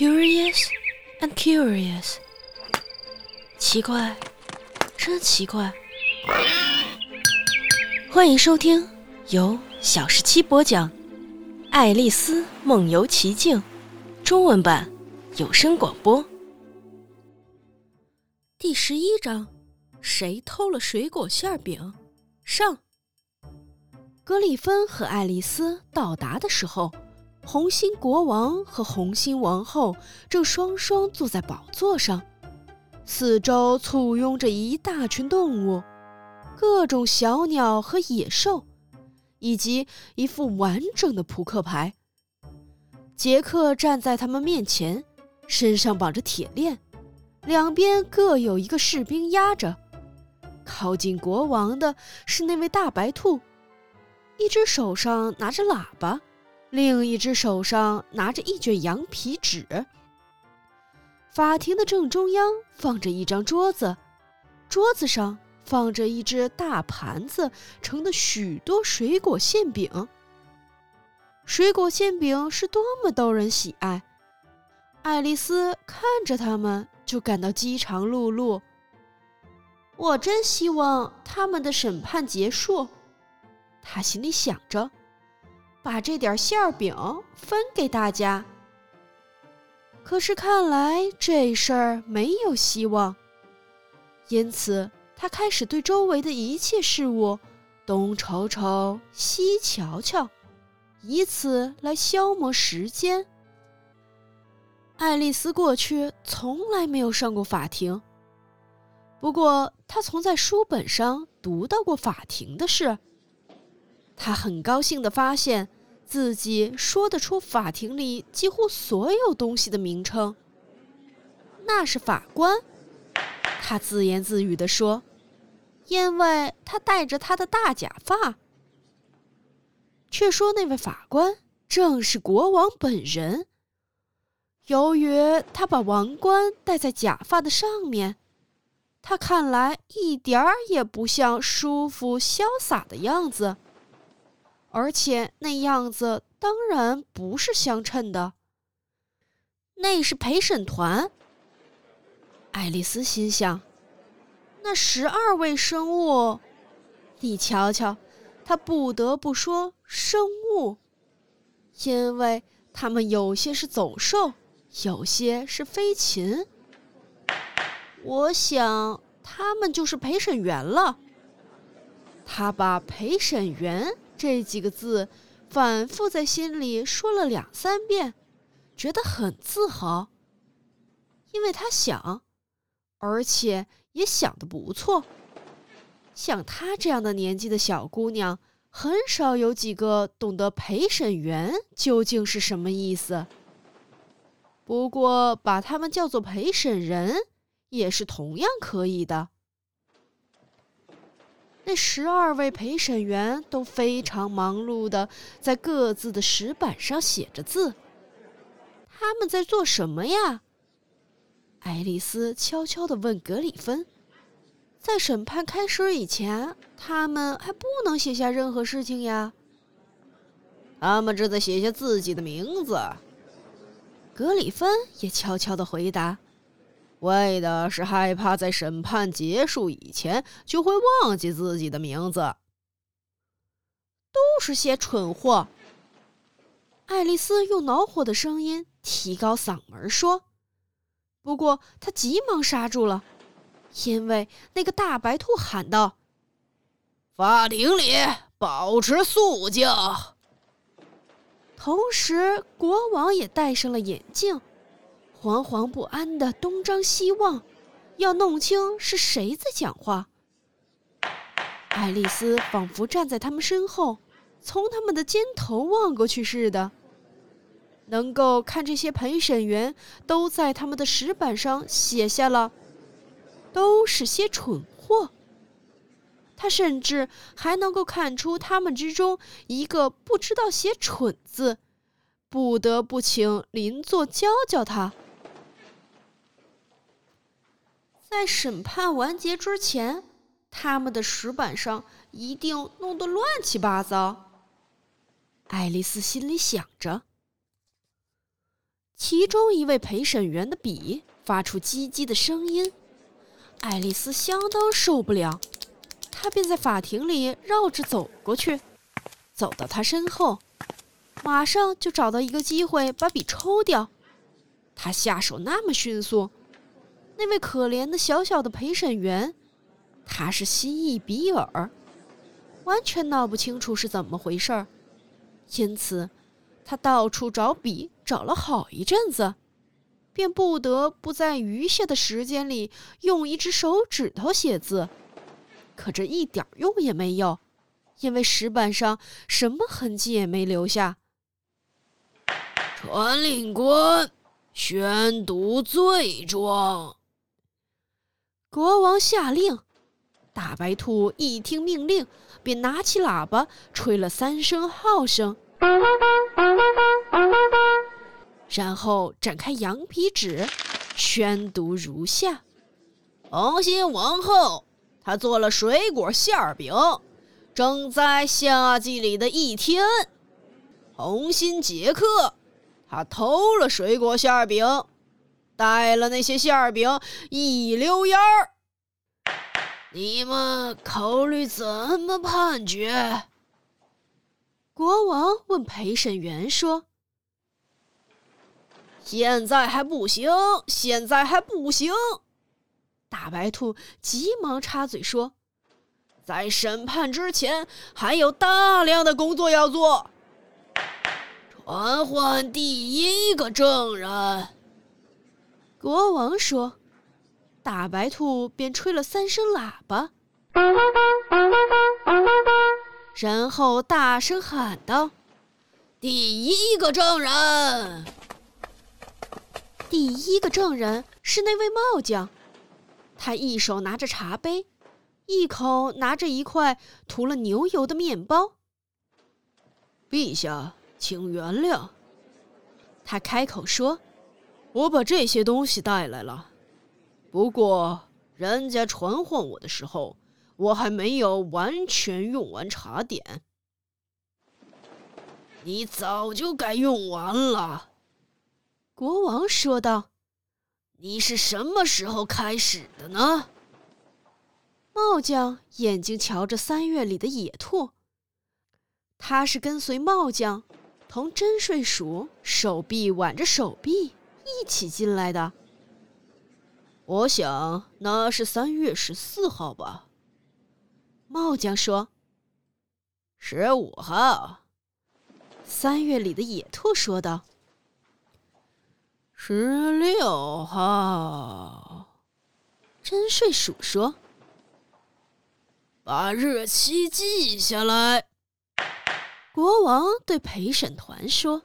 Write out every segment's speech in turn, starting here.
Curious and curious，奇怪，真奇怪。欢迎收听由小十七播讲《爱丽丝梦游奇境》中文版有声广播。第十一章：谁偷了水果馅饼？上。格里芬和爱丽丝到达的时候。红心国王和红心王后正双双坐在宝座上，四周簇拥着一大群动物，各种小鸟和野兽，以及一副完整的扑克牌。杰克站在他们面前，身上绑着铁链，两边各有一个士兵压着。靠近国王的是那位大白兔，一只手上拿着喇叭。另一只手上拿着一卷羊皮纸。法庭的正中央放着一张桌子，桌子上放着一只大盘子盛的许多水果馅饼。水果馅饼是多么逗人喜爱！爱丽丝看着他们就感到饥肠辘辘。我真希望他们的审判结束，她心里想着。把这点馅饼分给大家。可是看来这事儿没有希望，因此他开始对周围的一切事物东瞅瞅、西瞧瞧，以此来消磨时间。爱丽丝过去从来没有上过法庭，不过她曾在书本上读到过法庭的事。他很高兴地发现自己说得出法庭里几乎所有东西的名称。那是法官，他自言自语地说，因为他戴着他的大假发。却说那位法官正是国王本人。由于他把王冠戴在假发的上面，他看来一点儿也不像舒服潇洒的样子。而且那样子当然不是相称的，那是陪审团。爱丽丝心想：那十二位生物，你瞧瞧，她不得不说生物，因为他们有些是走兽，有些是飞禽。我想他们就是陪审员了。他把陪审员。这几个字反复在心里说了两三遍，觉得很自豪，因为他想，而且也想得不错。像她这样的年纪的小姑娘，很少有几个懂得陪审员究竟是什么意思。不过，把他们叫做陪审人也是同样可以的。那十二位陪审员都非常忙碌的在各自的石板上写着字。他们在做什么呀？爱丽丝悄悄地问格里芬。在审判开始以前，他们还不能写下任何事情呀。他们正在写下自己的名字。格里芬也悄悄地回答。为的是害怕在审判结束以前就会忘记自己的名字。都是些蠢货！爱丽丝用恼火的声音提高嗓门说。不过她急忙刹住了，因为那个大白兔喊道：“法庭里保持肃静。”同时，国王也戴上了眼镜。惶惶不安的东张西望，要弄清是谁在讲话。爱丽丝仿佛站在他们身后，从他们的肩头望过去似的，能够看这些陪审员都在他们的石板上写下了“都是些蠢货”。他甚至还能够看出他们之中一个不知道写“蠢”字，不得不请邻座教教他。在审判完结之前，他们的石板上一定弄得乱七八糟。爱丽丝心里想着。其中一位陪审员的笔发出叽叽的声音，爱丽丝相当受不了，她便在法庭里绕着走过去，走到他身后，马上就找到一个机会把笔抽掉。他下手那么迅速，那位可怜的小小的陪审员，他是蜥蜴比尔，完全闹不清楚是怎么回事儿，因此他到处找笔，找了好一阵子，便不得不在余下的时间里用一只手指头写字，可这一点用也没有，因为石板上什么痕迹也没留下。传令官。宣读罪状。国王下令，大白兔一听命令，便拿起喇叭吹了三声号声，然后展开羊皮纸，宣读如下：红心王后，她做了水果馅饼，正在夏季里的一天。红心杰克。他偷了水果馅饼，带了那些馅饼一溜烟儿。你们考虑怎么判决？国王问陪审员说：“现在还不行，现在还不行。”大白兔急忙插嘴说：“在审判之前，还有大量的工作要做。”传唤第一个证人。国王说：“大白兔便吹了三声喇叭，然后大声喊道：‘第一个证人！’第一个证人是那位帽匠，他一手拿着茶杯，一口拿着一块涂了牛油的面包。陛下。”请原谅，他开口说：“我把这些东西带来了。不过，人家传唤我的时候，我还没有完全用完茶点。你早就该用完了。”国王说道。“你是什么时候开始的呢？”帽匠眼睛瞧着三月里的野兔，他是跟随帽匠。同真睡鼠手臂挽着手臂一起进来的。我想那是三月十四号吧。帽匠说：“十五号。”三月里的野兔说道：“十六号。”真睡鼠说：“把日期记下来。”国王对陪审团说：“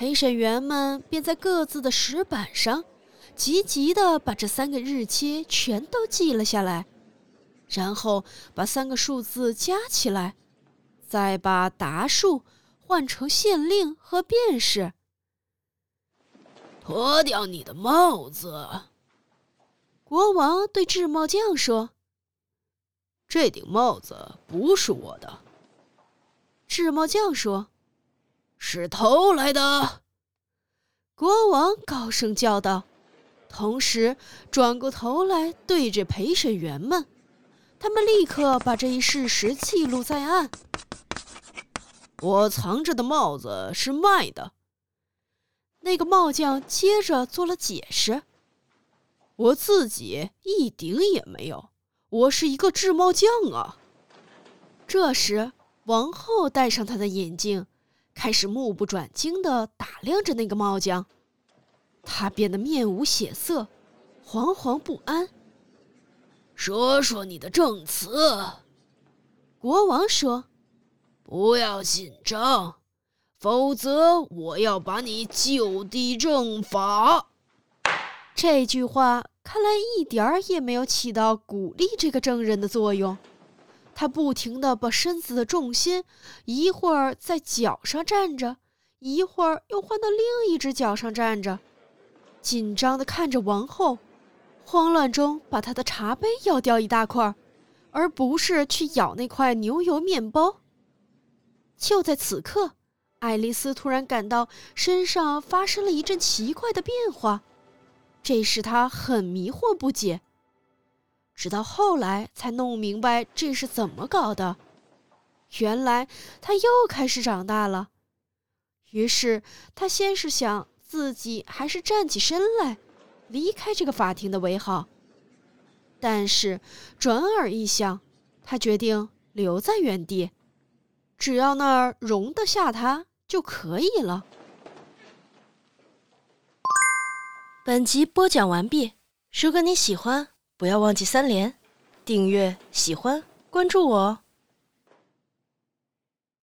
陪审员们便在各自的石板上，急急地把这三个日期全都记了下来，然后把三个数字加起来，再把答数换成县令和便士。脱掉你的帽子。”国王对制帽匠说：“这顶帽子不是我的。”制帽匠说：“是偷来的。”国王高声叫道，同时转过头来对着陪审员们。他们立刻把这一事实记录在案。我藏着的帽子是卖的。那个帽匠接着做了解释：“我自己一顶也没有，我是一个制帽匠啊。”这时。王后戴上她的眼镜，开始目不转睛地打量着那个帽匠。他变得面无血色，惶惶不安。说说你的证词，国王说：“不要紧张，否则我要把你就地正法。”这句话看来一点儿也没有起到鼓励这个证人的作用。他不停地把身子的重心，一会儿在脚上站着，一会儿又换到另一只脚上站着，紧张地看着王后，慌乱中把她的茶杯咬掉一大块，而不是去咬那块牛油面包。就在此刻，爱丽丝突然感到身上发生了一阵奇怪的变化，这使她很迷惑不解。直到后来才弄明白这是怎么搞的。原来他又开始长大了。于是他先是想自己还是站起身来，离开这个法庭的为好。但是转而一想，他决定留在原地，只要那儿容得下他就可以了。本集播讲完毕。如果你喜欢，不要忘记三连、订阅、喜欢、关注我哦。